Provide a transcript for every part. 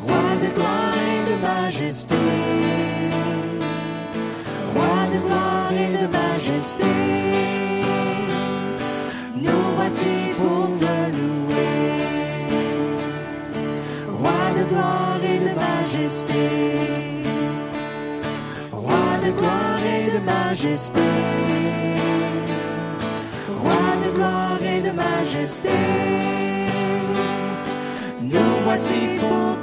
roi de gloire et de majesté, roi de gloire et de majesté, nous voici pour te louer, roi de gloire et de majesté, roi de gloire et de majesté. Roi de gloire et de majesté. what's he called?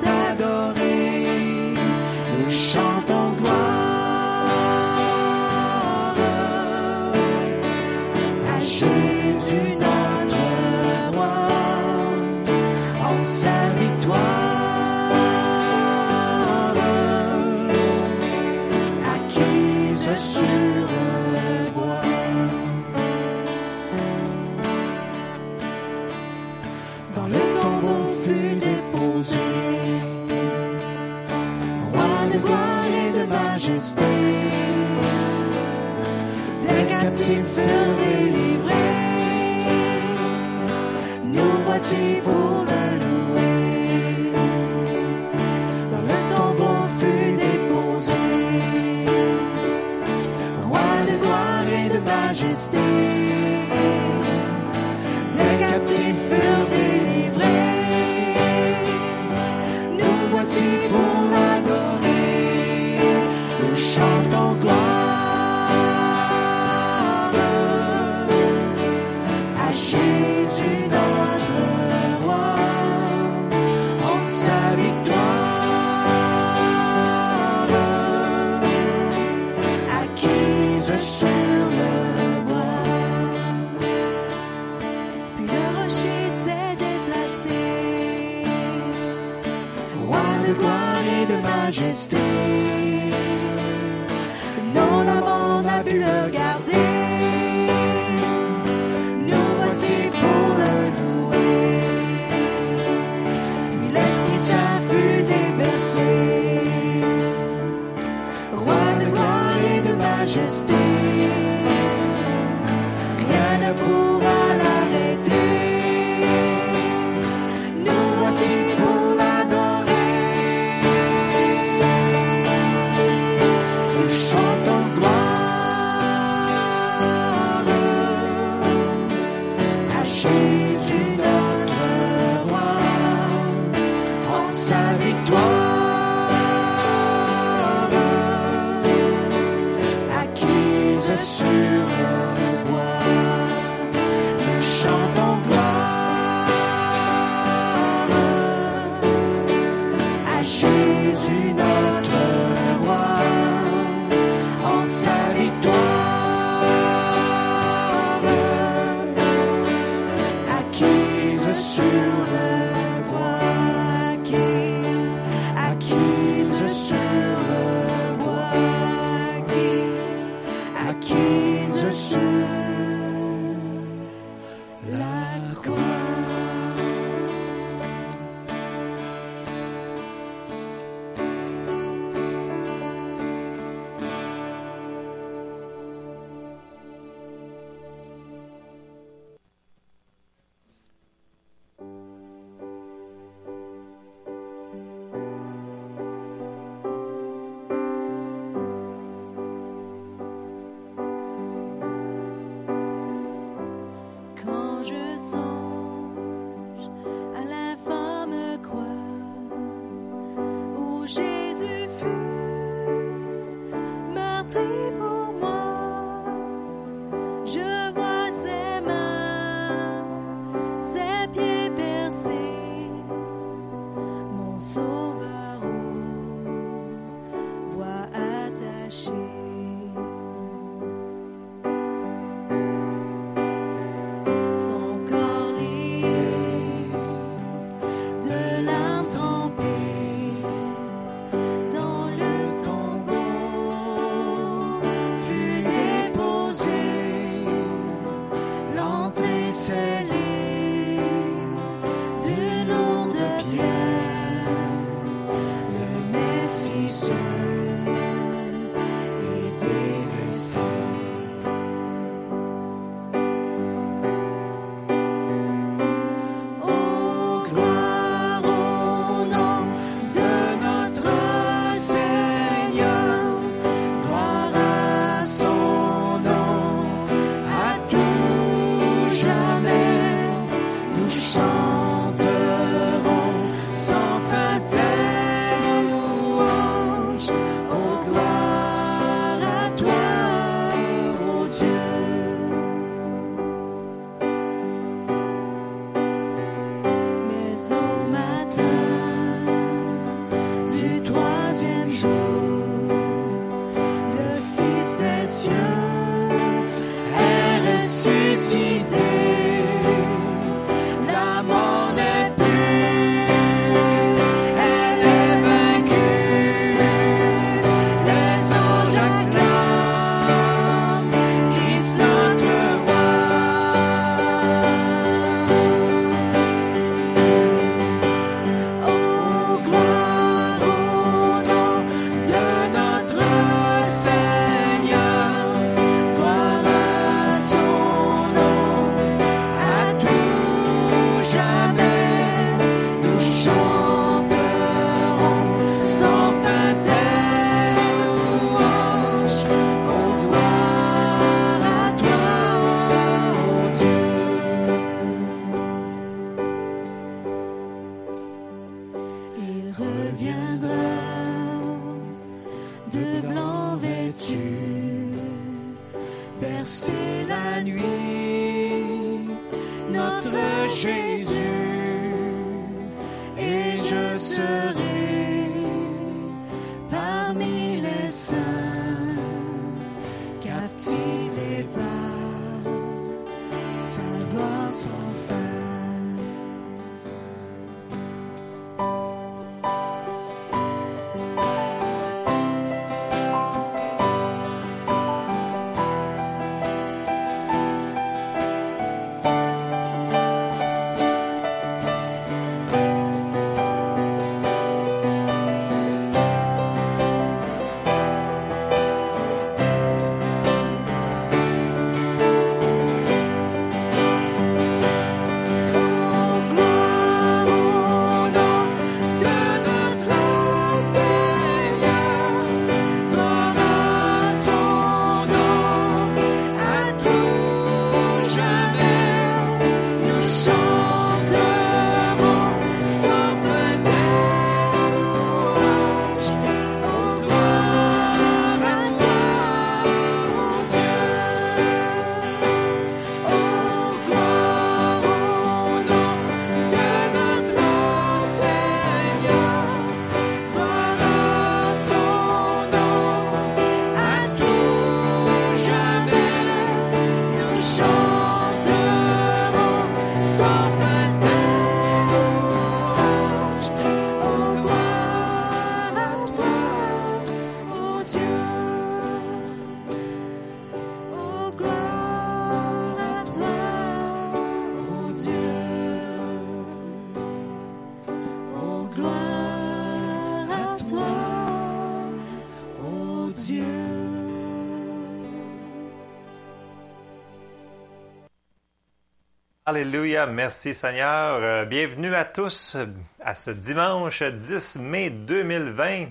Alléluia, merci Seigneur. Euh, bienvenue à tous à ce dimanche 10 mai 2020.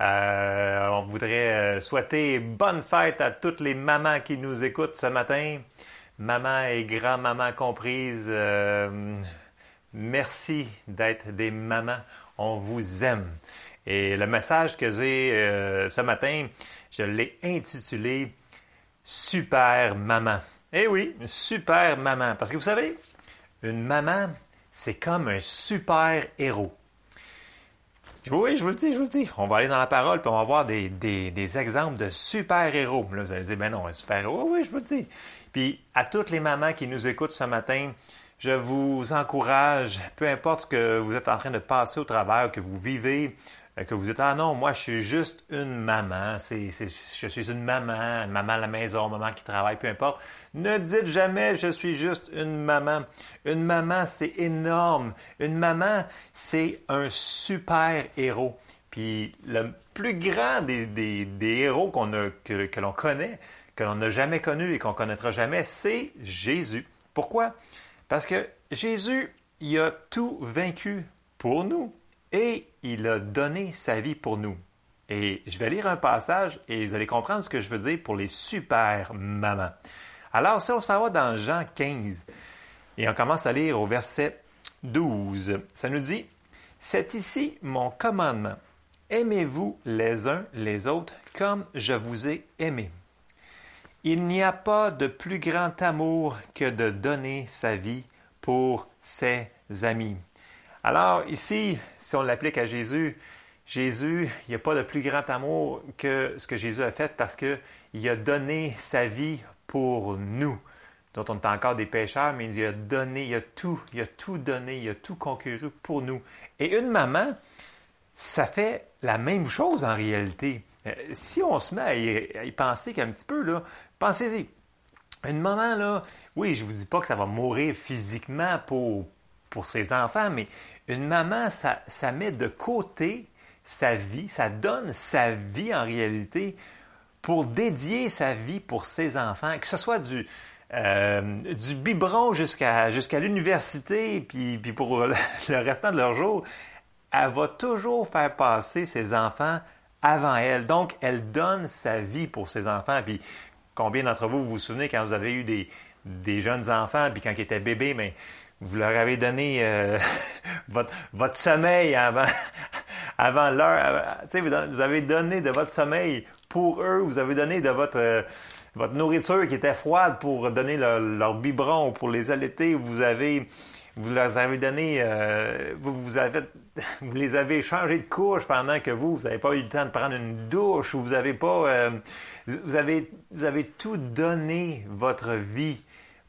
Euh, on voudrait euh, souhaiter bonne fête à toutes les mamans qui nous écoutent ce matin. Maman et grand-maman comprises, merci d'être des mamans. On vous aime. Et le message que j'ai ce matin, je l'ai intitulé Super maman. Eh oui, une super maman. Parce que vous savez, une maman, c'est comme un super héros. Oui, je vous le dis, je vous le dis. On va aller dans la parole puis on va voir des, exemples de super-héros. Là, vous allez dire, ben non, un super-héros. Oui, oui, je vous le dis. Puis à toutes les mamans qui nous écoutent ce matin, je vous encourage, peu importe ce que vous êtes en train de passer au travers, que vous vivez, euh, que vous dites, ah non, moi je suis juste une maman, c'est, je suis une maman, une maman à la maison, maman qui travaille, peu importe. Ne dites jamais, je suis juste une maman. Une maman, c'est énorme. Une maman, c'est un super héros. Puis le plus grand des, des, des héros qu'on a, que, que l'on connaît, que l'on n'a jamais connu et qu'on connaîtra jamais, c'est Jésus. Pourquoi? Parce que Jésus, il a tout vaincu pour nous et il a donné sa vie pour nous. Et je vais lire un passage et vous allez comprendre ce que je veux dire pour les super mamans. Alors, si on s'en va dans Jean 15 et on commence à lire au verset 12, ça nous dit, C'est ici mon commandement. Aimez-vous les uns les autres comme je vous ai aimé. Il n'y a pas de plus grand amour que de donner sa vie pour ses amis. Alors ici, si on l'applique à Jésus, Jésus, il n'y a pas de plus grand amour que ce que Jésus a fait parce qu'il a donné sa vie pour nous, dont on est encore des pécheurs, mais il a donné, il a tout, il a tout donné, il a tout conquéru pour nous. Et une maman, ça fait la même chose en réalité. Euh, Si on se met à y, penser qu'un petit peu, là, pensez-y. Une maman, là, oui, je vous dis pas que ça va mourir physiquement pour, pour ses enfants, mais une maman, ça, ça met de côté sa vie, ça donne sa vie en réalité pour dédier sa vie pour ses enfants, que ce soit du, euh, du biberon jusqu'à jusqu'à l'université, puis, puis pour le, restant de leur jour, elle va toujours faire passer ses enfants avant elle. Donc, elle donne sa vie pour ses enfants. Puis, combien d'entre vous vous souvenez quand vous avez eu des, des jeunes enfants, puis quand ils étaient bébés, mais vous leur avez donné euh, votre, votre sommeil avant, avant l'heure. Sais, vous, vous avez donné de votre sommeil pour eux, vous avez donné de votre, euh, votre nourriture qui était froide pour donner leur, leur biberon, pour les allaiter, vous avez vous leur avez donné, euh, vous, vous, avez, vous les avez changé de couche pendant que vous, vous n'avez pas eu le temps de prendre une douche ou vous n'avez pas, euh, vous, avez, vous avez tout donné votre vie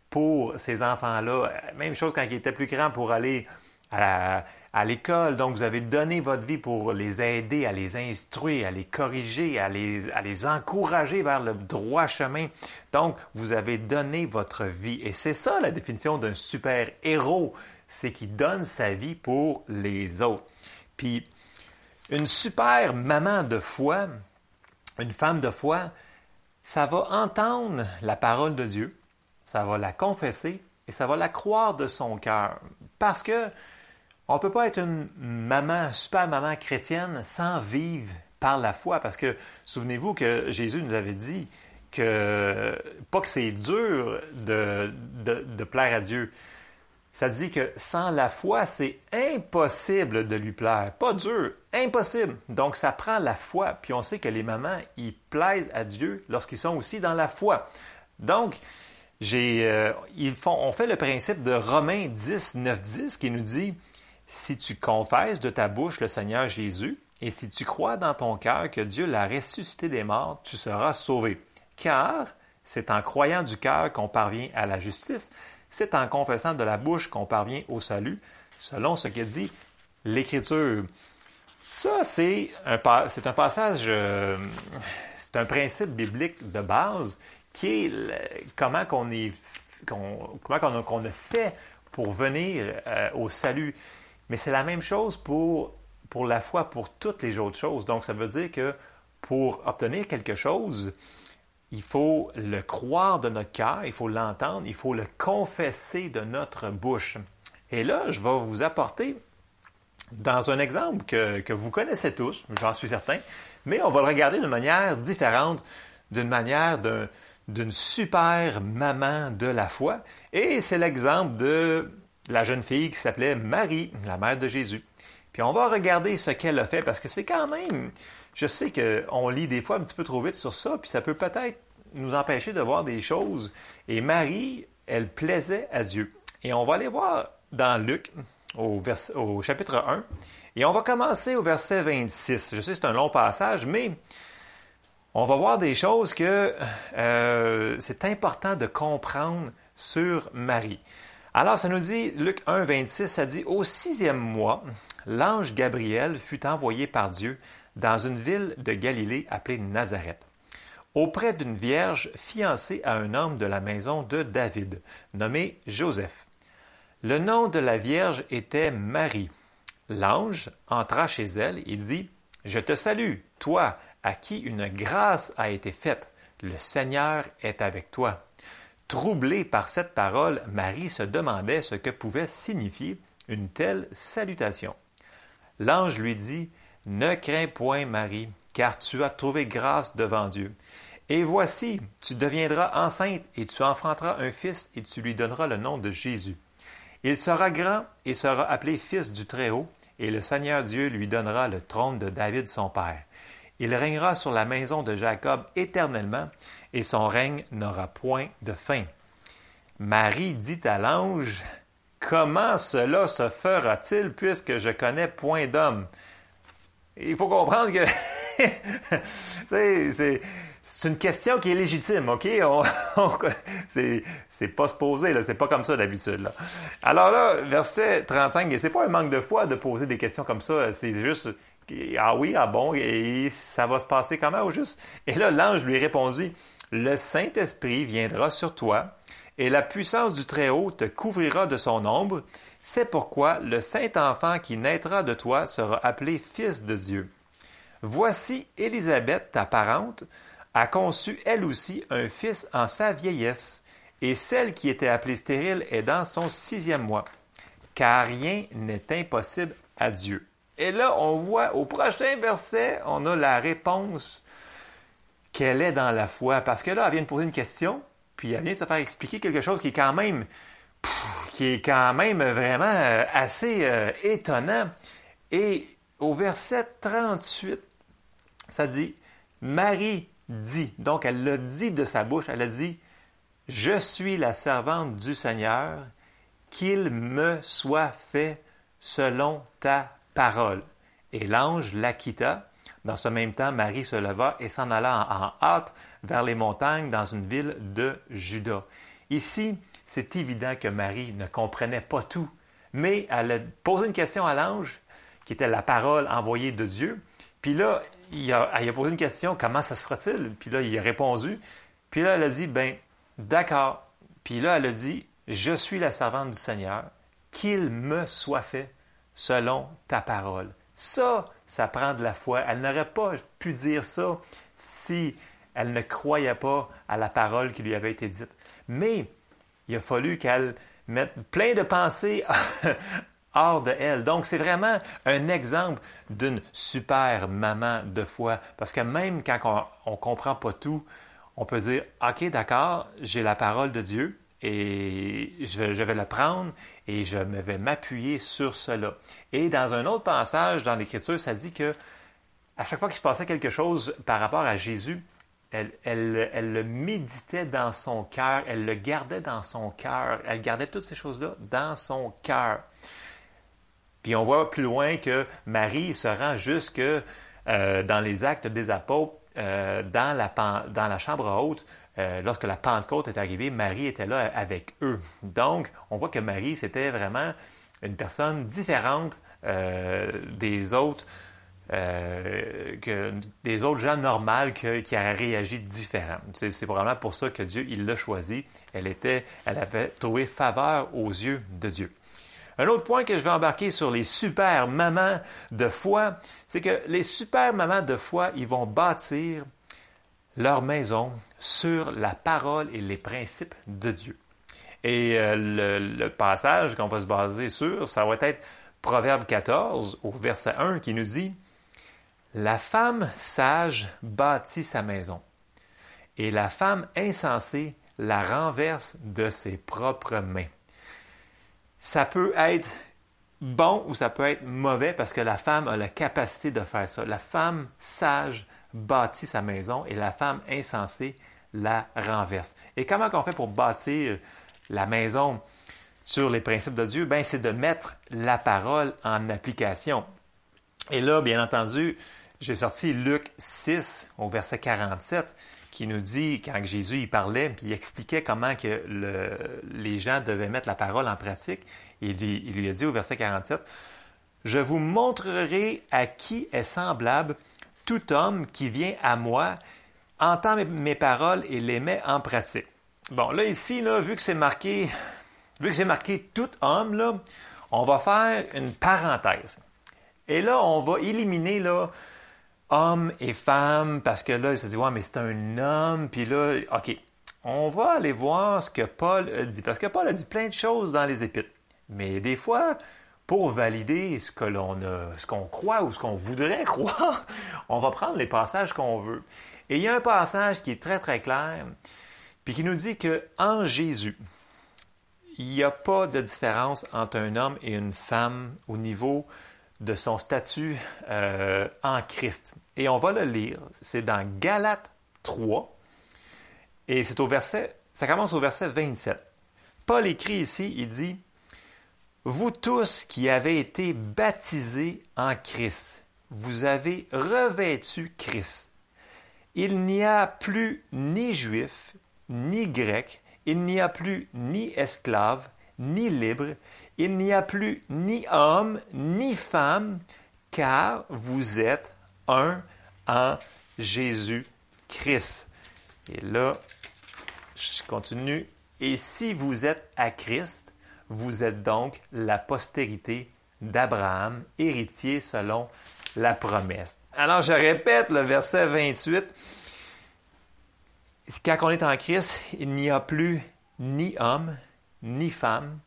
pour ces enfants-là. Même chose quand ils étaient plus grands pour aller à, l'école. Donc, vous avez donné votre vie pour les aider, à les instruire, à les corriger, à les, à les encourager vers le droit chemin. Donc, vous avez donné votre vie. Et c'est ça la définition d'un super-héros. C'est qu'il donne sa vie pour les autres. Puis, une super maman de foi, une femme de foi, ça va entendre la parole de Dieu, ça va la confesser et ça va la croire de son cœur. Parce que on ne peut pas être une maman, super maman chrétienne sans vivre par la foi. Parce que souvenez-vous que Jésus nous avait dit que, pas que c'est dur de, de, plaire à Dieu. Ça dit que sans la foi, c'est impossible de lui plaire. Pas dur, impossible. Donc, ça prend la foi. Puis on sait que les mamans, ils plaisent à Dieu lorsqu'ils sont aussi dans la foi. Donc, j'ai, euh, ils font, on fait le principe de Romains 10, 9, 10 qui nous dit si tu confesses de ta bouche le Seigneur Jésus, et si tu crois dans ton cœur que Dieu l'a ressuscité des morts, tu seras sauvé. Car c'est en croyant du cœur qu'on parvient à la justice, c'est en confessant de la bouche qu'on parvient au salut, selon ce que dit l'Écriture. Ça, c'est un, passage, euh, c'est un principe biblique de base qui est comment qu'on est, comment qu'on a, fait pour venir euh, au salut. Mais c'est la même chose pour, pour la foi, pour toutes les autres choses. Donc, ça veut dire que pour obtenir quelque chose, il faut le croire de notre cœur, il faut l'entendre, il faut le confesser de notre bouche. Et là, je vais vous apporter dans un exemple que, que vous connaissez tous, j'en suis certain, mais on va le regarder d'une manière différente, d'une manière d'une super maman de la foi. Et c'est l'exemple de la jeune fille qui s'appelait Marie, la mère de Jésus. Puis on va regarder ce qu'elle a fait parce que c'est quand même, je sais qu'on lit des fois un petit peu trop vite sur ça, puis ça peut peut-être nous empêcher de voir des choses. Et Marie, elle plaisait à Dieu. Et on va aller voir dans Luc, au, chapitre 1, et on va commencer au verset 26. Je sais que c'est un long passage, mais on va voir des choses que euh, c'est important de comprendre sur Marie. Alors, ça nous dit, Luc 1, 26, ça dit, Au sixième mois, l'ange Gabriel fut envoyé par Dieu dans une ville de Galilée appelée Nazareth, auprès d'une vierge fiancée à un homme de la maison de David, nommé Joseph. Le nom de la vierge était Marie. L'ange entra chez elle et dit, Je te salue, toi, à qui une grâce a été faite. Le Seigneur est avec toi. Troublée par cette parole, Marie se demandait ce que pouvait signifier une telle salutation. L'ange lui dit, Ne crains point, Marie, car tu as trouvé grâce devant Dieu. Et voici, tu deviendras enceinte et tu enfanteras un fils et tu lui donneras le nom de Jésus. Il sera grand et sera appelé fils du Très-Haut, et le Seigneur Dieu lui donnera le trône de David son père. Il régnera sur la maison de Jacob éternellement, et son règne n'aura point de fin. Marie dit à l'ange, Comment cela se fera-t-il puisque je connais point d'homme? Il faut comprendre que c'est une question qui est légitime, OK? c'est pas se poser, c'est pas comme ça d'habitude. Alors là, verset 35, et c'est pas un manque de foi de poser des questions comme ça, c'est juste Ah oui, ah bon, et ça va se passer comment au juste? Et là, l'ange lui répondit le Saint-Esprit viendra sur toi, et la puissance du Très-Haut te couvrira de son ombre. C'est pourquoi le Saint-Enfant qui naîtra de toi sera appelé Fils de Dieu. Voici Élisabeth, ta parente, a conçu elle aussi un fils en sa vieillesse, et celle qui était appelée stérile est dans son sixième mois, car rien n'est impossible à Dieu. Et là, on voit au prochain verset, on a la réponse qu'elle est dans la foi. Parce que là, elle vient de poser une question, puis elle vient de se faire expliquer quelque chose qui est quand même, vraiment euh, assez euh, étonnant. Et au verset 38, ça dit, Marie dit, donc elle l'a dit de sa bouche, elle a dit, Je suis la servante du Seigneur, qu'il me soit fait selon ta Et l'ange la quitta. Dans ce même temps, Marie se leva et s'en alla en, hâte vers les montagnes dans une ville de Juda. Ici, c'est évident que Marie ne comprenait pas tout, mais elle a une question à l'ange, qui était la parole envoyée de Dieu. Puis là, elle a posé une question, comment ça se fera-t-il? Puis là, il a répondu. Puis là, elle a dit, ben, d'accord. Puis là, elle a dit, je suis la servante du Seigneur, qu'il me soit fait selon ta parole. Ça, ça prend de la foi. Elle n'aurait pas pu dire ça si elle ne croyait pas à la parole qui lui avait été dite. Mais il a fallu qu'elle mette plein de pensées hors de elle. Donc, c'est vraiment un exemple d'une super maman de foi. Parce que même quand on ne comprend pas tout, on peut dire, OK, d'accord, j'ai la parole de Dieu et je vais, le prendre et je vais m'appuyer sur cela. Et dans un autre passage dans l'Écriture, ça dit que à chaque fois qu'il se passait quelque chose par rapport à Jésus, elle, le méditait dans son cœur, elle le gardait dans son cœur, elle gardait toutes ces choses-là dans son cœur. Puis on voit plus loin que Marie se rend jusque euh, dans les actes des apôtres, euh, dans la chambre haute, euh, lorsque la Pentecôte est arrivée, Marie était là avec eux. Donc, on voit que Marie, c'était vraiment une personne différente euh, des autres. Euh, des autres gens normaux qui auraient réagi différemment. C'est, c'est probablement pour ça que Dieu, il l'a choisi. Elle, était, elle avait trouvé faveur aux yeux de Dieu. Un autre point que je vais embarquer sur les super mamans de foi, c'est que les super mamans de foi, ils vont bâtir leur maison sur la parole et les principes de Dieu. Et euh, le, le, passage qu'on va se baser sur, ça va être Proverbe 14 au verset 1 qui nous dit La femme sage bâtit sa maison, et la femme insensée la renverse de ses propres mains. Ça peut être bon ou ça peut être mauvais parce que la femme a la capacité de faire ça. La femme sage bâtit sa maison et la femme insensée la renverse. Et comment on fait pour bâtir la maison sur les principes de Dieu? Ben, c'est de mettre la parole en application. Et là, bien entendu, j'ai sorti Luc 6 au verset 47 qui nous dit, quand Jésus y parlait, puis il expliquait comment que le, les gens devaient mettre la parole en pratique, il lui a dit au verset 47, Je vous montrerai à qui est semblable tout homme qui vient à moi entend mes, paroles et les met en pratique. Bon, là, ici, là, vu que c'est marqué, vu que c'est marqué tout homme, on va faire une parenthèse. Et là, on va éliminer, là, homme et femme, parce que là, il se dit, ouais, mais c'est un homme, puis là, OK. On va aller voir ce que Paul dit, parce que Paul a dit plein de choses dans les épîtres. Mais des fois, pour valider ce que l'on a, ce qu'on croit ou ce qu'on voudrait croire, on va prendre les passages qu'on veut. Et il y a un passage qui est très très clair, puis qui nous dit que en Jésus, il n'y a pas de différence entre un homme et une femme au niveau de son statut euh, en Christ. Et on va le lire. C'est dans Galates 3, et c'est au verset, ça commence au verset 27. Paul écrit ici, il dit vous tous qui avez été baptisés en Christ, vous avez revêtu Christ. Il n'y a plus ni juif, ni grec, il n'y a plus ni esclave, ni libre, il n'y a plus ni homme, ni femme, car vous êtes un en Jésus-Christ. Et là, je continue. Et si vous êtes à Christ, vous êtes donc la postérité d'Abraham, héritier selon la promesse. Alors je répète le verset 28. Quand on est en Christ, il n'y a plus ni homme, ni femme,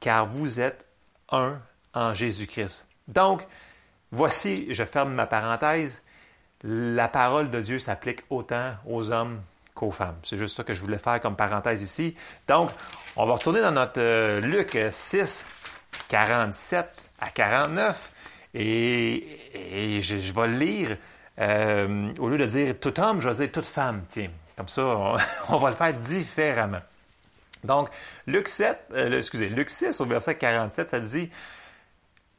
car vous êtes un en Jésus-Christ. Donc, voici, je ferme ma parenthèse, la parole de Dieu s'applique autant aux hommes femmes. C'est juste ça que je voulais faire comme parenthèse ici. Donc, on va retourner dans notre euh, Luc 6, 47 à 49. Et, je, je, vais le lire, euh, au lieu de dire tout homme, je vais dire toute femme. Tiens, comme ça, on, va le faire différemment. Donc, Luc 7, euh, excusez, Luc 6 au verset 47, ça dit,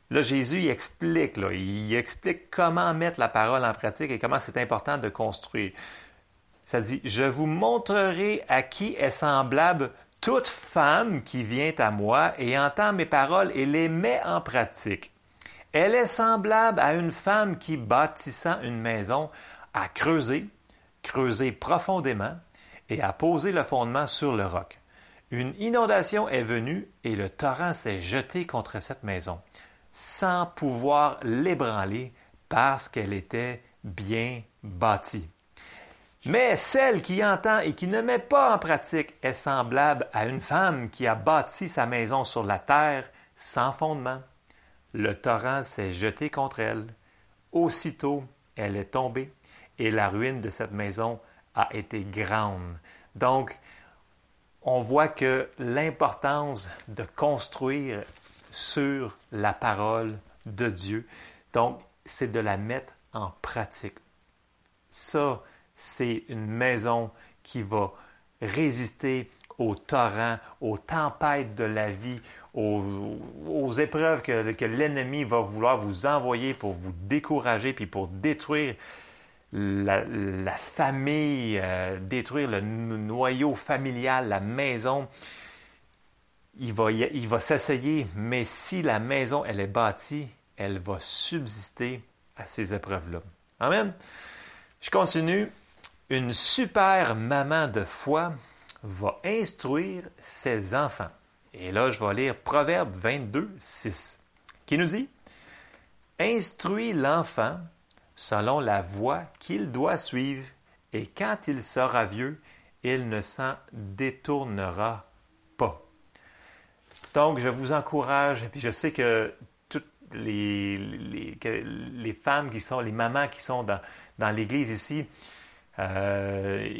là, Jésus, il explique, là, il explique comment mettre la parole en pratique et comment c'est important de construire. Ça dit, je vous montrerai à qui est semblable toute femme qui vient à moi et entend mes paroles et les met en pratique. Elle est semblable à une femme qui, bâtissant une maison, a creusé, creusé profondément et a posé le fondement sur le roc. Une inondation est venue et le torrent s'est jeté contre cette maison, sans pouvoir l'ébranler parce qu'elle était bien bâtie. Mais celle qui entend et qui ne met pas en pratique est semblable à une femme qui a bâti sa maison sur la terre sans fondement. Le torrent s'est jeté contre elle. Aussitôt, elle est tombée et la ruine de cette maison a été grande. Donc, on voit que l'importance de construire sur la parole de Dieu, donc, c'est de la mettre en pratique. Ça, c'est une maison qui va résister aux torrents, aux tempêtes de la vie, aux, épreuves que, l'ennemi va vouloir vous envoyer pour vous décourager puis pour détruire la, famille, euh, détruire le noyau familial, la maison. Il va, il va s'essayer, mais si la maison, elle est bâtie, elle va subsister à ces épreuves-là. Amen. Je continue. Une super maman de foi va instruire ses enfants. Et là, je vais lire Proverbe 22, 6, qui nous dit Instruis l'enfant selon la voie qu'il doit suivre, et quand il sera vieux, il ne s'en détournera pas. Donc, je vous encourage, et puis je sais que toutes les, femmes qui sont, les mamans qui sont dans l'Église ici, euh,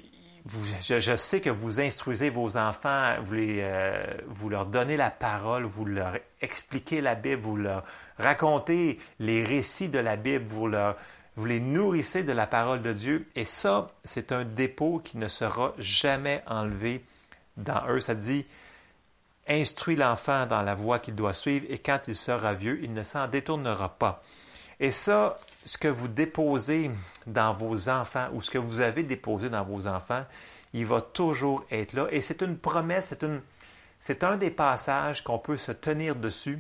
je, sais que vous instruisez vos enfants, vous, euh, vous, leur donnez la parole, vous leur expliquez la Bible, vous leur racontez les récits de la Bible, vous leur, vous les nourrissez de la parole de Dieu. Et ça, c'est un dépôt qui ne sera jamais enlevé dans eux. Ça dit, instruis l'enfant dans la voie qu'il doit suivre et quand il sera vieux, il ne s'en détournera pas. Et ça, ce que vous déposez dans vos enfants ou ce que vous avez déposé dans vos enfants, il va toujours être là. Et c'est une promesse, c'est, un des passages qu'on peut se tenir dessus,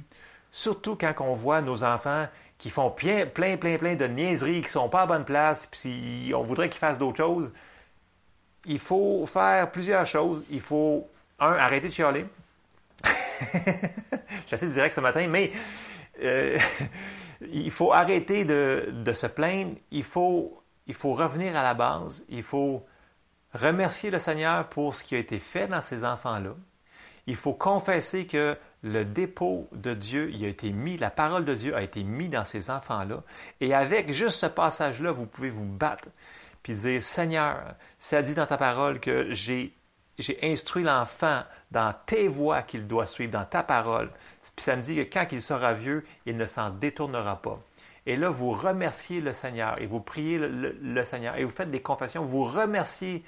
surtout quand on voit nos enfants qui font plein, plein, plein, plein de niaiseries, qui ne sont pas à bonne place, puis on voudrait qu'ils fassent d'autres choses, il faut faire plusieurs choses. Il faut, un, arrêter de chialer. Je suis assez direct ce matin, mais euh, il faut arrêter de, de, se plaindre. Il faut, il faut revenir à la base. Il faut remercier le Seigneur pour ce qui a été fait dans ces enfants-là. Il faut confesser que le dépôt de Dieu, il a été mis, la parole de Dieu a été mise dans ces enfants-là. Et avec juste ce passage-là, vous pouvez vous battre puis dire, Seigneur, ça dit dans ta parole que j'ai, j'ai instruit l'enfant dans tes voies qu'il doit suivre, dans ta parole. Puis ça me dit que quand il sera vieux, il ne s'en détournera pas. Et là, vous remerciez le Seigneur et vous priez le, Seigneur et vous faites des confessions. Vous remerciez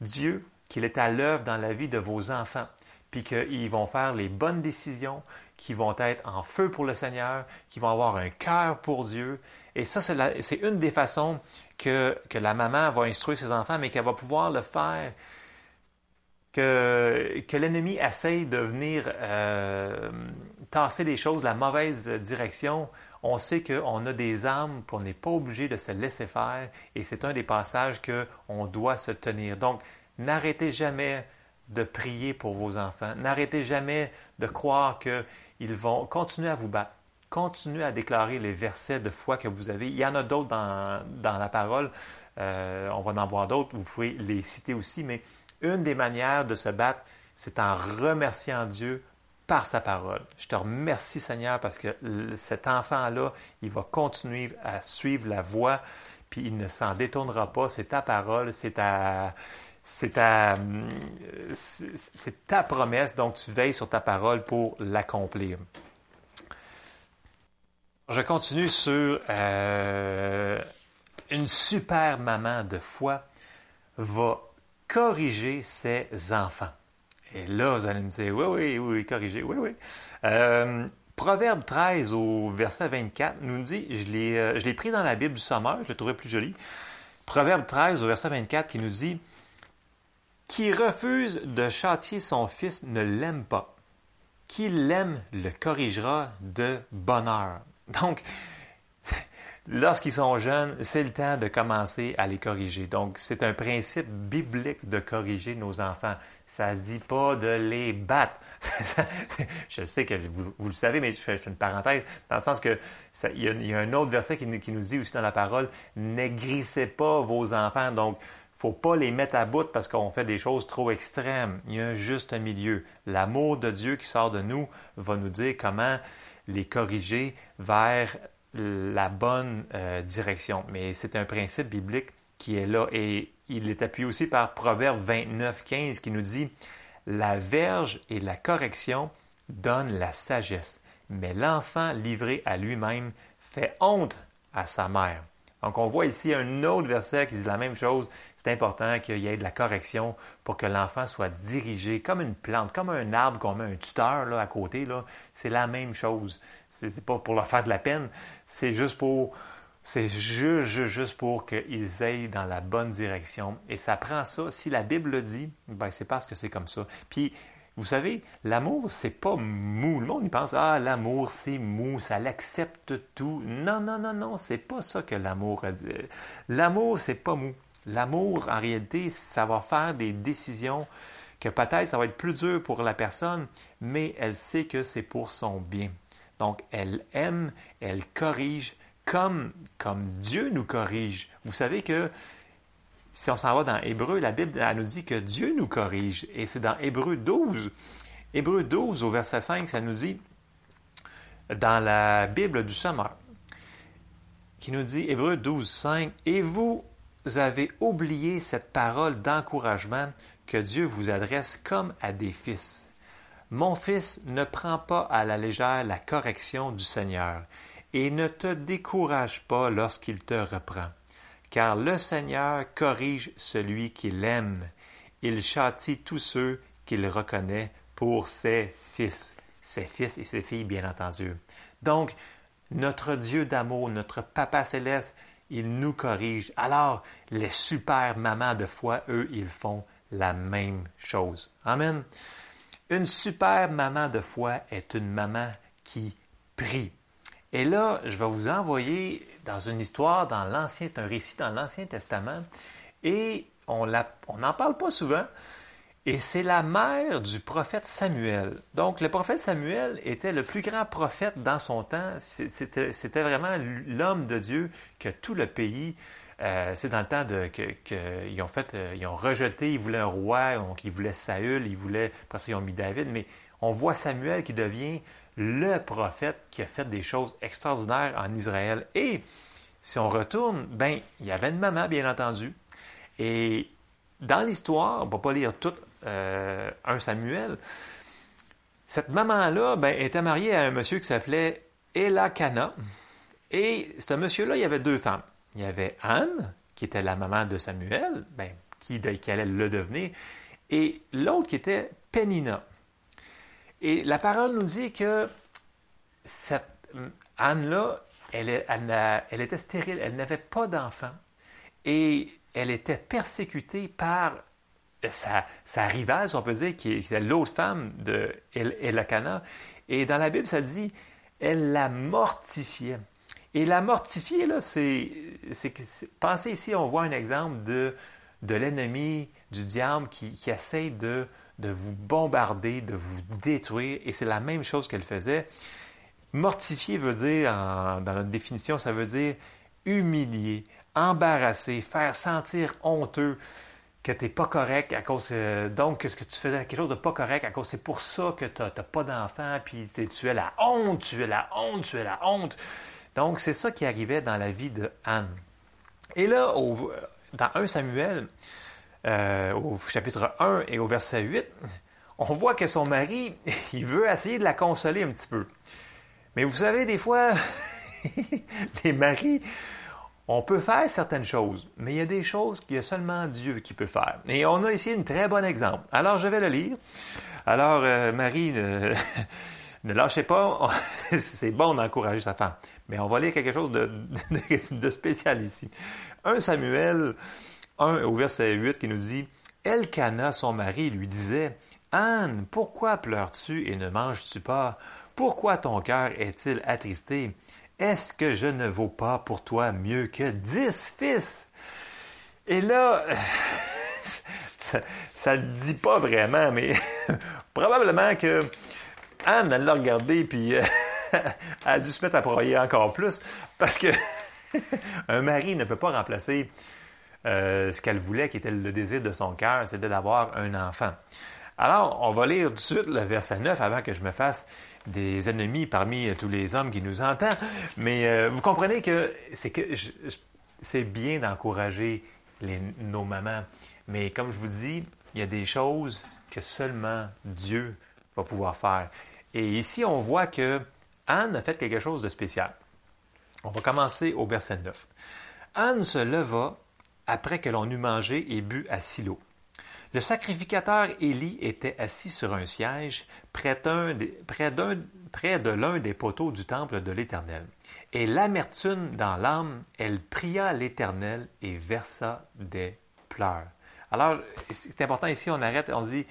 Dieu qu'il est à l'œuvre dans la vie de vos enfants puis qu'ils vont faire les bonnes décisions, qui vont être en feu pour le Seigneur, qui vont avoir un cœur pour Dieu. Et ça, c'est une des façons que, que, la maman va instruire ses enfants, mais qu'elle va pouvoir le faire. Que, l'ennemi essaye de venir euh, tasser les choses la mauvaise direction. On sait qu'on a des armes, qu'on n'est pas obligé de se laisser faire, et c'est un des passages qu'on doit se tenir. Donc, n'arrêtez jamais de prier pour vos enfants. N'arrêtez jamais de croire qu'ils vont continuer à vous battre. Continuez à déclarer les versets de foi que vous avez. Il y en a d'autres dans, dans, la parole. Euh, on va en voir d'autres. Vous pouvez les citer aussi. Mais une des manières de se battre, c'est en remerciant Dieu par sa parole. Je te remercie, Seigneur, parce que cet enfant-là, il va continuer à suivre la voie, puis il ne s'en détournera pas. C'est ta parole, c'est ta c'est ta, c'est ta promesse, donc tu veilles sur ta parole pour l'accomplir. Je continue sur euh, une super maman de foi va corriger ses enfants. Et là, vous allez me dire, oui, oui, oui, corriger, oui, oui. Euh, Proverbe 13 au verset 24 nous dit, je l'ai, euh, je l'ai pris dans la Bible du Sommeur, je le trouvais plus joli. Proverbe 13 au verset 24 qui nous dit, Qui refuse de châtier son fils ne l'aime pas. Qui l'aime le corrigera de bonheur. Donc, lorsqu'ils sont jeunes, c'est le temps de commencer à les corriger. Donc, c'est un principe biblique de corriger nos enfants. Ça ne dit pas de les battre. je sais que vous, le savez, mais je fais, une parenthèse, dans le sens que il, y a, un autre verset qui, nous dit aussi dans la parole, n'aigrissez pas vos enfants. Donc, faut pas les mettre à bout parce qu'on fait des choses trop extrêmes. Il y a un milieu. L'amour de Dieu qui sort de nous va nous dire comment les corriger vers la bonne euh, direction. Mais c'est un principe biblique qui est là et il est appuyé aussi par Proverbe 29, 15 qui nous dit La verge et la correction donnent la sagesse, mais l'enfant livré à lui-même fait honte à sa mère. Donc, on voit ici un autre verset qui dit la même chose. C'est important qu'il y ait de la correction pour que l'enfant soit dirigé comme une plante, comme un arbre qu'on met un tuteur là, à côté. C'est la même chose. C'est pas pour leur faire de la peine, c'est juste pour c'est juste, juste pour qu'ils aillent dans la bonne direction. Et ça prend ça. Si la Bible le dit, ben c'est parce que c'est comme ça. Vous savez, l'amour, c'est pas mou. Le monde, pense, ah, l'amour, c'est mou, ça l'accepte tout. Non, non, non, non, c'est pas ça que l'amour. L'amour, c'est pas mou. L'amour, en réalité, ça va faire des décisions que peut-être ça va être plus dur pour la personne, mais elle sait que c'est pour son bien. Donc, elle aime, elle corrige, comme, comme Dieu nous corrige. Vous savez que si on s'en va dans Hébreu, la Bible nous dit que Dieu nous corrige. Et c'est dans Hébreu 12. Hébreu 12 au verset 5, ça nous dit, dans la Bible du Sommeur, qui nous dit, Hébreu 12, 5, Et vous avez oublié cette parole d'encouragement que Dieu vous adresse comme à des fils. Mon fils, ne prend pas à la légère la correction du Seigneur et ne te décourage pas lorsqu'il te reprend, car le Seigneur corrige celui qu'il aime. Il châtie tous ceux qu'il reconnaît pour ses fils, ses fils et ses filles, bien entendu. Donc, notre Dieu d'amour, notre Papa céleste, il nous corrige. Alors, les super mamans de foi, eux, ils font la même chose. Amen. Une super maman de foi est une maman qui prie. Et là, je vais vous envoyer dans une histoire dans l'Ancien, c'est un récit dans l'Ancien Testament, et on n'en parle pas souvent, et c'est la mère du prophète Samuel. Donc, le prophète Samuel était le plus grand prophète dans son temps. C'était vraiment l'homme de Dieu que tout le pays, euh, c'est dans le temps de, que, ont fait, euh, ils ont rejeté, ils voulaient un roi, donc ils voulaient Saül, ils voulaient, après ça, ils ont mis David, mais on voit Samuel qui devient le prophète qui a fait des choses extraordinaires en Israël. Et si on retourne, ben, il y avait une maman, bien entendu. Et dans l'histoire, on ne va pas lire tout euh, un Samuel. Cette maman-là ben, était mariée à un monsieur qui s'appelait Elakana. Et ce monsieur-là, il y avait deux femmes. Il y avait Anne, qui était la maman de Samuel, ben, qui, qui allait le devenir, et l'autre qui était Pénina. Et la parole nous dit que cette Anne-là, elle, était stérile, elle n'avait pas d'enfant et elle était persécutée par sa, rivale, on peut dire, qui était l'autre femme de Elakana. Et dans la Bible, ça dit, elle la mortifiait. Et la mortifier, là, c'est, pensez ici, on voit un exemple de, de l'ennemi, du diable qui essaie de de vous bombarder, de vous détruire, et c'est la même chose qu'elle faisait. Mortifier veut dire, dans notre définition, ça veut dire humilier, embarrasser, faire sentir honteux que tu n'es pas correct à cause. Euh, donc, que, que tu faisais quelque chose de pas correct à cause. C'est pour ça que tu n'as pas d'enfant, puis tu es la honte, tu es la honte, tu es la honte. Donc, c'est ça qui arrivait dans la vie de Anne. Et là, dans 1 Samuel, euh, au chapitre 1 et au verset 8, on voit que son mari, il veut essayer de la consoler un petit peu. Mais vous savez, des fois, les maris, on peut faire certaines choses, mais il y a des choses qu'il y a seulement Dieu qui peut faire. Et on a ici un très bon exemple. Alors, je vais le lire. Alors, euh, Marie, ne, lâchez pas. C'est bon d'encourager sa femme. Mais on va lire quelque chose de spécial ici. 1 Samuel 1 au verset 8 qui nous dit Elkana, son mari, lui disait Anne, pourquoi pleures-tu et ne manges-tu pas? Pourquoi ton cœur est-il attristé? Est-ce que je ne vaux pas pour toi mieux que dix fils? Et là, ça ne dit pas vraiment, mais probablement que Anne, elle l'a regardé, puis euh, elle a dû se mettre à broyer encore plus, parce que un mari ne peut pas remplacer euh, ce qu'elle voulait, qui était le désir de son cœur, c'était d'avoir un enfant. Alors, on va lire tout de suite le verset 9 avant que je me fasse des ennemis parmi tous les hommes qui nous entendent. Mais euh, vous comprenez que c'est que c'est bien d'encourager nos mamans. Mais comme je vous dis, il y a des choses que seulement Dieu va pouvoir faire. Et ici, on voit que Anne a fait quelque chose de spécial. On va commencer au verset 9. Anne se leva après que l'on eut mangé et bu à Silo. Le sacrificateur Élie était assis sur un siège près de l'un des poteaux du temple de l'Éternel. Et l'amertume dans l'âme, elle pria l'Éternel et versa des pleurs. Alors, c'est important ici, on arrête, on dit,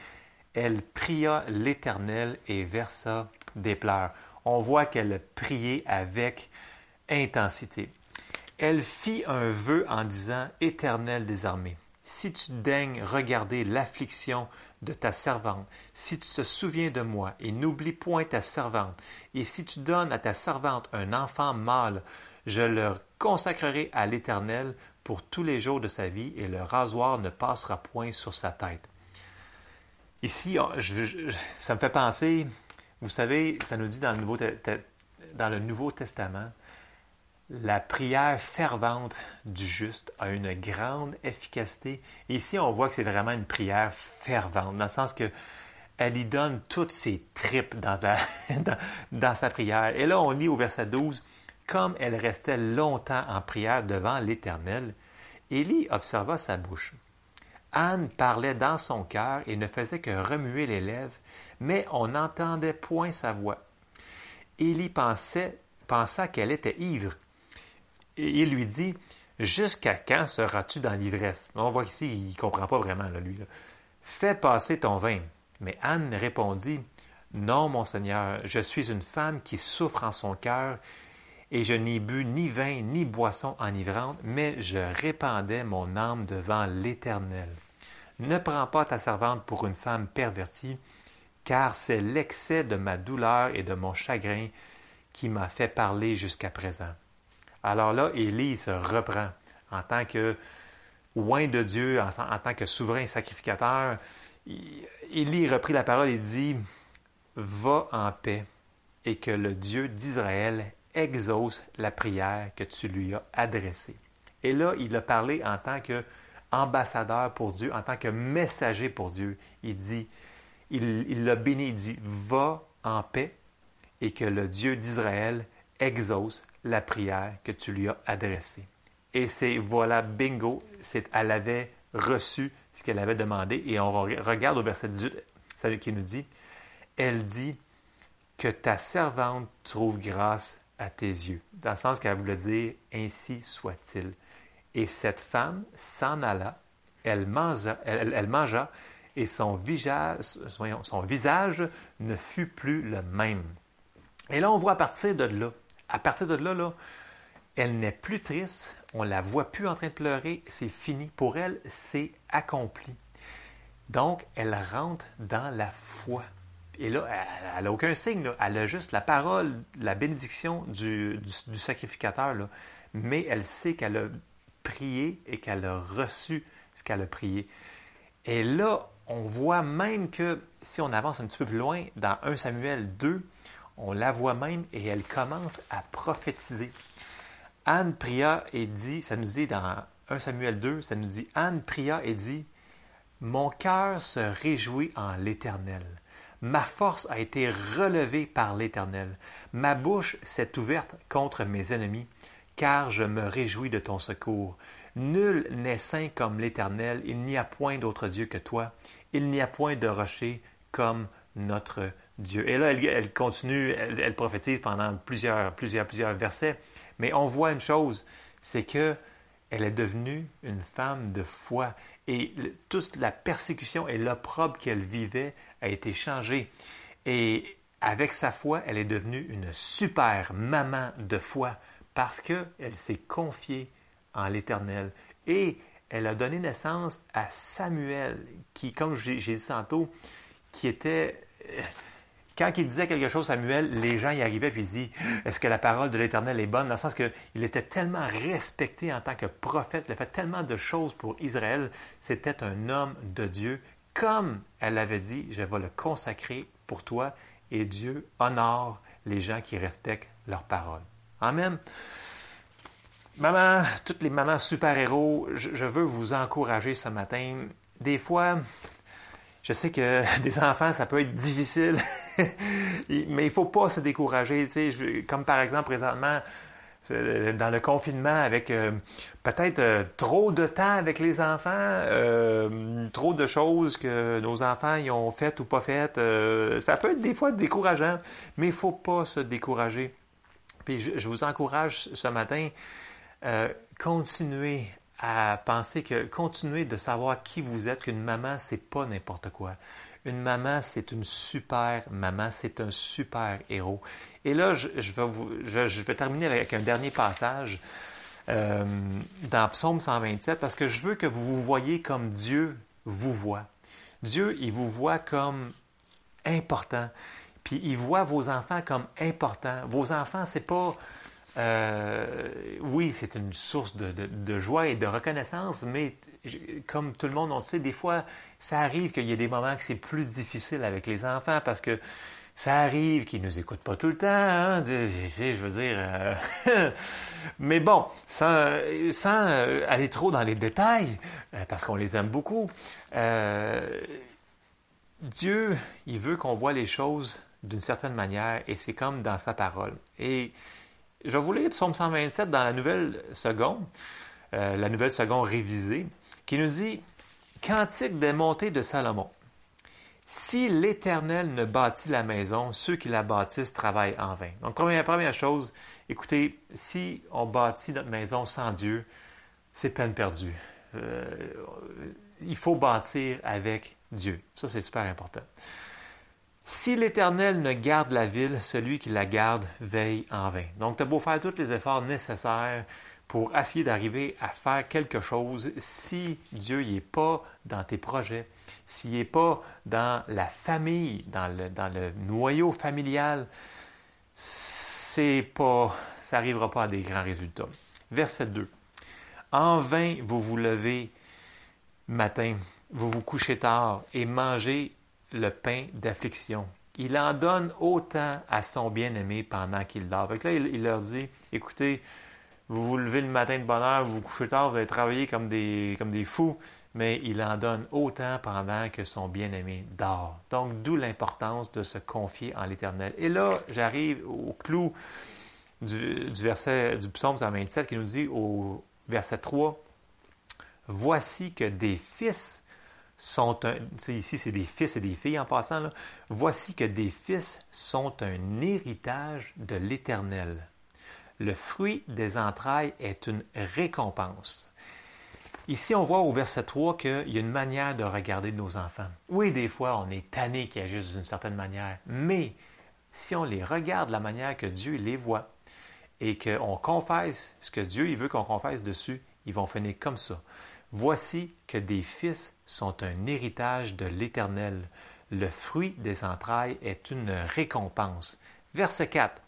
elle pria l'Éternel et versa des pleurs. On voit qu'elle priait avec intensité. Elle fit un vœu en disant, Éternel des armées, si tu daignes regarder l'affliction de ta servante, si tu te souviens de moi et n'oublie point ta servante, et si tu donnes à ta servante un enfant mâle, je le consacrerai à l'Éternel pour tous les jours de sa vie, et le rasoir ne passera point sur sa tête. Ici, ça me fait penser, vous savez, ça nous dit dans le Nouveau, dans le Nouveau Testament, la prière fervente du juste a une grande efficacité. ici, on voit que c'est vraiment une prière fervente, dans le sens que elle y donne toutes ses tripes dans, sa prière. Et là, on lit au verset 12, comme elle restait longtemps en prière devant l'Éternel, Élie observa sa bouche. Anne parlait dans son cœur et ne faisait que remuer les lèvres, mais on n'entendait point sa voix. Élie pensait, pensa qu'elle était ivre il lui dit Jusqu'à quand seras-tu dans l'ivresse? On voit ici, il ne comprend pas vraiment, lui. Fais passer ton vin. Mais Anne répondit Non, mon Seigneur, je suis une femme qui souffre en son cœur, et je n'ai bu ni vin ni boisson enivrante, mais je répandais mon âme devant l'Éternel. Ne prends pas ta servante pour une femme pervertie, car c'est l'excès de ma douleur et de mon chagrin qui m'a fait parler jusqu'à présent. Alors là, Élie se reprend en tant que oint de Dieu, en, tant que souverain sacrificateur. Élie reprit la parole et dit Va en paix et que le Dieu d'Israël exauce la prière que tu lui as adressée. Et là, il a parlé en tant qu'ambassadeur pour Dieu, en tant que messager pour Dieu. Il dit, il l'a béni, il dit, va en paix et que le Dieu d'Israël exauce la prière que tu lui as adressée. Et c'est, voilà, bingo, c'est, elle avait reçu ce qu'elle avait demandé. Et on regarde au verset 18, celui qui nous dit, elle dit que ta servante trouve grâce à tes yeux. Dans le sens qu'elle voulait dire, ainsi soit-il. Et cette femme s'en alla, elle mangea, elle, mangea et son visage, son visage ne fut plus le même. Et là, on voit à partir de là, à partir de là, elle n'est plus triste, on la voit plus en train de pleurer, c'est fini. Pour elle, c'est accompli. Donc, elle rentre dans la foi. Et là, elle n'a aucun signe, elle a juste la parole, la bénédiction du, sacrificateur, mais elle sait qu'elle a prié et qu'elle a reçu ce qu'elle a prié. Et là, on voit même que si on avance un petit peu plus loin, dans 1 Samuel 2, on la voit même et elle commence à prophétiser. Anne pria et dit, ça nous dit dans 1 Samuel 2, ça nous dit, Anne pria et dit, Mon cœur se réjouit en l'Éternel. Ma force a été relevée par l'Éternel. Ma bouche s'est ouverte contre mes ennemis, car je me réjouis de ton secours. Nul n'est saint comme l'Éternel, il n'y a point d'autre Dieu que toi, il n'y a point de rocher comme notre Dieu. Et là, elle, continue, elle, prophétise pendant plusieurs, plusieurs, plusieurs versets, mais on voit une chose, c'est que elle est devenue une femme de foi et toute la persécution et l'opprobre qu'elle vivait a été changée. Et avec sa foi, elle est devenue une super maman de foi parce qu'elle s'est confiée en l'Éternel. Et elle a donné naissance à Samuel, qui, comme j'ai dit tantôt, qui était quand il disait quelque chose, Samuel, les gens y arrivaient et ils disaient Est-ce que la parole de l'Éternel est bonne? Dans le sens qu'il était tellement respecté en tant que prophète, il a fait tellement de choses pour Israël. C'était un homme de Dieu. Comme elle avait dit Je vais le consacrer pour toi. Et Dieu honore les gens qui respectent leur parole. Amen. Maman, toutes les mamans super-héros, je veux vous encourager ce matin. Des fois, je sais que des enfants, ça peut être difficile, mais il ne faut pas se décourager. comme par exemple, présentement, euh, dans le confinement, avec euh, peut-être euh, trop de temps avec les enfants, trop de choses que nos enfants y ont faites ou pas faites, ça peut être des fois décourageant, mais il ne faut pas se décourager. Puis je, je vous encourage ce matin, continuez à penser que continuer de savoir qui vous êtes, qu'une maman, c'est pas n'importe quoi. Une maman, c'est une super maman, c'est un super héros. Et là, je, vais, terminer avec un dernier passage euh, dans Psaume 127 parce que je veux que vous vous voyez comme Dieu vous voit. Dieu, il vous voit comme important. Puis il voit vos enfants comme importants. Vos enfants, c'est pas euh, oui, c'est une source de, joie et de reconnaissance, mais comme tout le monde on sait, des fois, ça arrive qu'il y ait des moments que c'est plus difficile avec les enfants parce que ça arrive qu'ils nous écoutent pas tout le temps, hein, je veux dire. Euh, mais bon, sans, sans, aller trop dans les détails, euh, parce qu'on les aime beaucoup, Dieu, il veut qu'on voit les choses d'une certaine manière et c'est comme dans sa parole. Et je vous lire Psaume 127 dans la nouvelle seconde, euh, la nouvelle seconde révisée, qui nous dit Cantique des montées de Salomon. Si l'Éternel ne bâtit la maison, ceux qui la bâtissent travaillent en vain. Donc, première, première chose, écoutez, si on bâtit notre maison sans Dieu, c'est peine perdue. Euh, il faut bâtir avec Dieu. Ça, c'est super important. Si l'Éternel ne garde la ville, celui qui la garde veille en vain. Donc, tu as beau faire tous les efforts nécessaires pour essayer d'arriver à faire quelque chose, si Dieu n'est pas dans tes projets, s'il n'est pas dans la famille, dans le, noyau familial, c'est pas, ça n'arrivera pas à des grands résultats. Verset 2. En vain vous vous levez matin, vous vous couchez tard et mangez le pain d'affliction. Il en donne autant à son bien-aimé pendant qu'il dort. là, il, leur dit, écoutez, vous vous levez le matin de bonne heure, vous vous couchez tard, vous allez travailler comme des, comme des fous, mais il en donne autant pendant que son bien-aimé dort. Donc, d'où l'importance de se confier en l'Éternel. Et là, j'arrive au clou du, du, verset du psaume 127 qui nous dit au verset 3, Voici que des fils sont un. Ici, c'est des fils et des filles en passant. Voici que des fils sont un héritage de l'Éternel. Le fruit des entrailles est une récompense. Ici, on voit au verset 3 qu'il y a une manière de regarder nos enfants. Oui, des fois, on est tanné qu'ils agissent d'une certaine manière, mais si on les regarde de la manière que Dieu les voit et qu'on confesse ce que Dieu veut qu'on confesse dessus, ils vont finir comme ça. Voici que des fils sont un héritage de l'Éternel. Le fruit des entrailles est une récompense. Verset 4.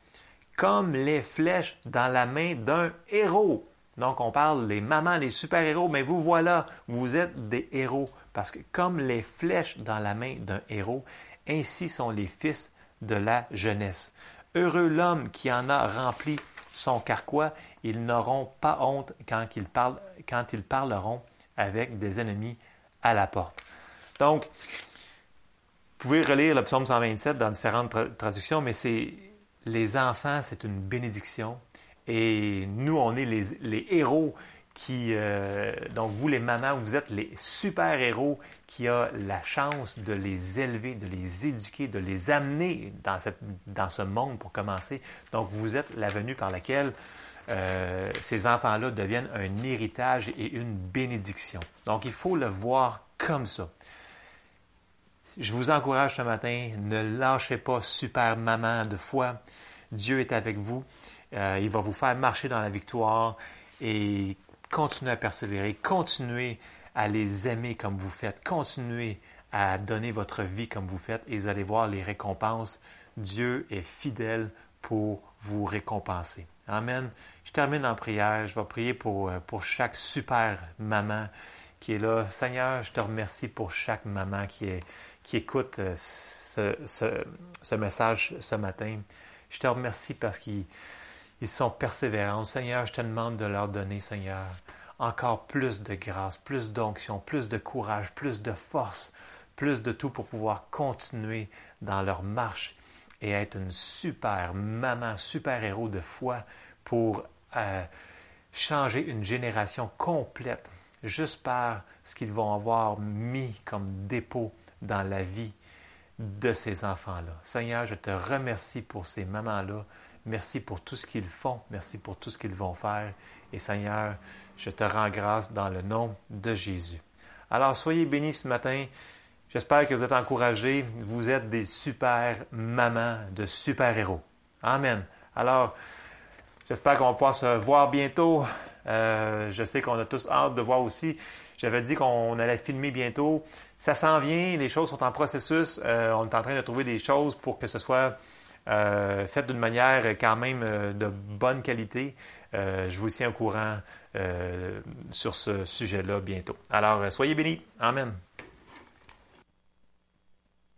Comme les flèches dans la main d'un héros. Donc on parle des mamans, les super-héros, mais vous voilà, vous êtes des héros. Parce que comme les flèches dans la main d'un héros, ainsi sont les fils de la jeunesse. Heureux l'homme qui en a rempli son carquois, ils n'auront pas honte quand ils, parlent, quand ils parleront avec des ennemis à la porte. Donc, pouvez relire le psaume 127 dans différentes tra- traductions, mais c'est les enfants, c'est une bénédiction. Et nous, on est les, héros qui, euh, donc vous les mamans, vous êtes les super-héros qui a la chance de les élever, de les éduquer, de les amener dans, dans ce monde pour commencer. Donc vous êtes la venue par laquelle euh, ces enfants-là deviennent un héritage et une bénédiction. Donc il faut le voir comme ça. Je vous encourage ce matin, ne lâchez pas, super maman de foi. Dieu est avec vous. Euh, il va vous faire marcher dans la victoire et continuez à persévérer, continuez à les aimer comme vous faites, continuez à donner votre vie comme vous faites et vous allez voir les récompenses. Dieu est fidèle pour vous récompenser. Amen. Je termine en prière. Je vais prier pour, euh, pour chaque super maman qui est là. Seigneur, je te remercie pour chaque maman qui, est, qui écoute euh, ce, ce, message ce matin. Je te remercie parce qu'ils ils sont persévérants. Seigneur, je te demande de leur donner, Seigneur, encore plus de grâce, plus d'onction, plus de courage, plus de force, plus de tout pour pouvoir continuer dans leur marche et être une super maman, super héros de foi pour euh, changer une génération complète juste par ce qu'ils vont avoir mis comme dépôt dans la vie de ces enfants-là. Seigneur, je te remercie pour ces mamans-là. Merci pour tout ce qu'ils font. Merci pour tout ce qu'ils vont faire. Et Seigneur, je te rends grâce dans le nom de Jésus. Alors, soyez bénis ce matin. J'espère que vous êtes encouragés. Vous êtes des super mamans, de super héros. Amen. Alors, j'espère qu'on pouvoir se voir bientôt. Euh, je sais qu'on a tous hâte de voir aussi. J'avais dit qu'on allait filmer bientôt. Ça s'en vient, les choses sont en processus. Euh, on est en train de trouver des choses pour que ce soit euh, fait d'une manière quand même de bonne qualité. Je vous tiens au courant sur ce sujet-là bientôt. Alors, soyez bénis. Amen.